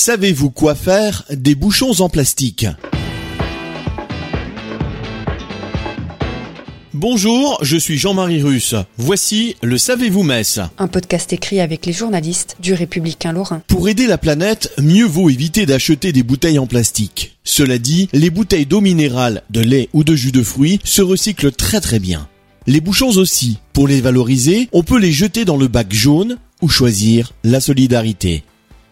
Savez-vous quoi faire des bouchons en plastique? Bonjour, je suis Jean-Marie Russe. Voici le Savez-vous Metz. Un podcast écrit avec les journalistes du Républicain Lorrain. Pour aider la planète, mieux vaut éviter d'acheter des bouteilles en plastique. Cela dit, les bouteilles d'eau minérale, de lait ou de jus de fruits se recyclent très très bien. Les bouchons aussi. Pour les valoriser, on peut les jeter dans le bac jaune ou choisir la solidarité.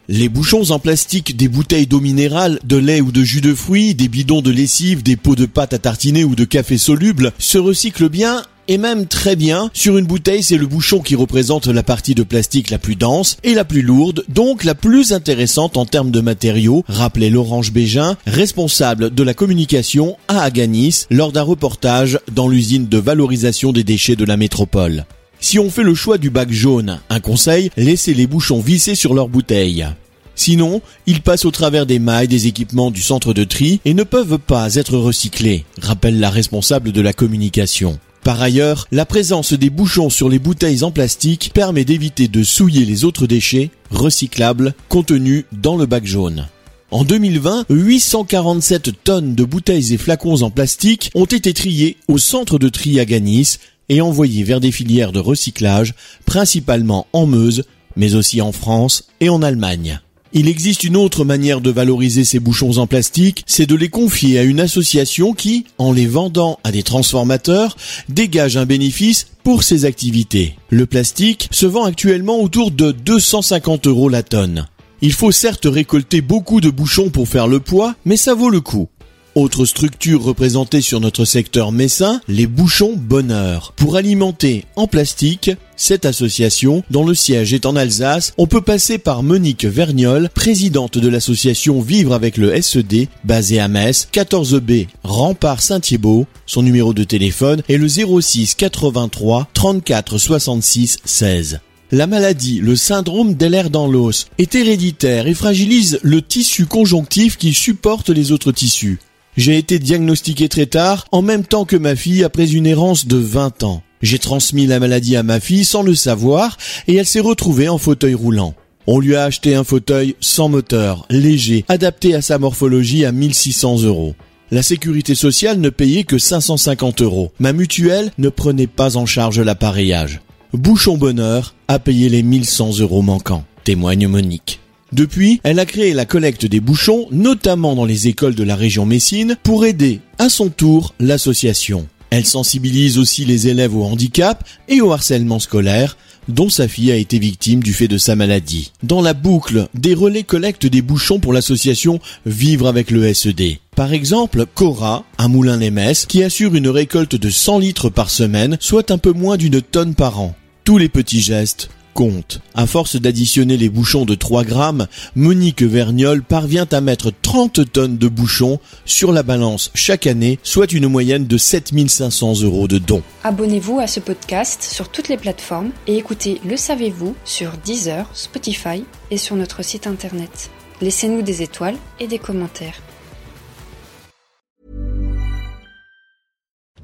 Les bouchons en plastique des bouteilles d'eau minérale, de lait ou de jus de fruits, des bidons de lessive, des pots de pâte à tartiner ou de café soluble se recyclent bien et même très bien. Sur une bouteille, c'est le bouchon qui représente la partie de plastique la plus dense et la plus lourde, donc la plus intéressante en termes de matériaux, rappelait Laurence Bégin, responsable de la communication à Aganis, lors d'un reportage dans l'usine de valorisation des déchets de la métropole. Si on fait le choix du bac jaune, un conseil, laissez les bouchons vissés sur leur bouteille. Sinon, ils passent au travers des mailles des équipements du centre de tri et ne peuvent pas être recyclés, rappelle la responsable de la communication. Par ailleurs, la présence des bouchons sur les bouteilles en plastique permet d'éviter de souiller les autres déchets recyclables contenus dans le bac jaune. En 2020, 847 tonnes de bouteilles et flacons en plastique ont été triées au centre de tri à Ganis et envoyés vers des filières de recyclage, principalement en Meuse, mais aussi en France et en Allemagne. Il existe une autre manière de valoriser ces bouchons en plastique, c'est de les confier à une association qui, en les vendant à des transformateurs, dégage un bénéfice pour ses activités. Le plastique se vend actuellement autour de 250 euros la tonne. Il faut certes récolter beaucoup de bouchons pour faire le poids, mais ça vaut le coup. Autre structure représentée sur notre secteur messin, les bouchons bonheur. Pour alimenter en plastique cette association, dont le siège est en Alsace, on peut passer par Monique Vergnol, présidente de l'association Vivre avec le SED, basée à Metz, 14B, Rempart Saint-Thibault. Son numéro de téléphone est le 06 83 34 66 16. La maladie, le syndrome d'Ehlers dans l'os, est héréditaire et fragilise le tissu conjonctif qui supporte les autres tissus. J'ai été diagnostiqué très tard, en même temps que ma fille après une errance de 20 ans. J'ai transmis la maladie à ma fille sans le savoir et elle s'est retrouvée en fauteuil roulant. On lui a acheté un fauteuil sans moteur, léger, adapté à sa morphologie à 1600 euros. La sécurité sociale ne payait que 550 euros. Ma mutuelle ne prenait pas en charge l'appareillage. Bouchon Bonheur a payé les 1100 euros manquants, témoigne Monique. Depuis, elle a créé la collecte des bouchons, notamment dans les écoles de la région Messine, pour aider à son tour l'association. Elle sensibilise aussi les élèves au handicap et au harcèlement scolaire, dont sa fille a été victime du fait de sa maladie. Dans la boucle, des relais collectent des bouchons pour l'association Vivre avec le SED. Par exemple, Cora, un moulin les qui assure une récolte de 100 litres par semaine, soit un peu moins d'une tonne par an. Tous les petits gestes compte. À force d'additionner les bouchons de 3 grammes, Monique Vergnol parvient à mettre 30 tonnes de bouchons sur la balance chaque année, soit une moyenne de 7500 euros de dons. Abonnez-vous à ce podcast sur toutes les plateformes et écoutez Le Savez-vous sur Deezer, Spotify et sur notre site internet. Laissez-nous des étoiles et des commentaires.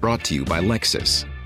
Brought to you by Lexus.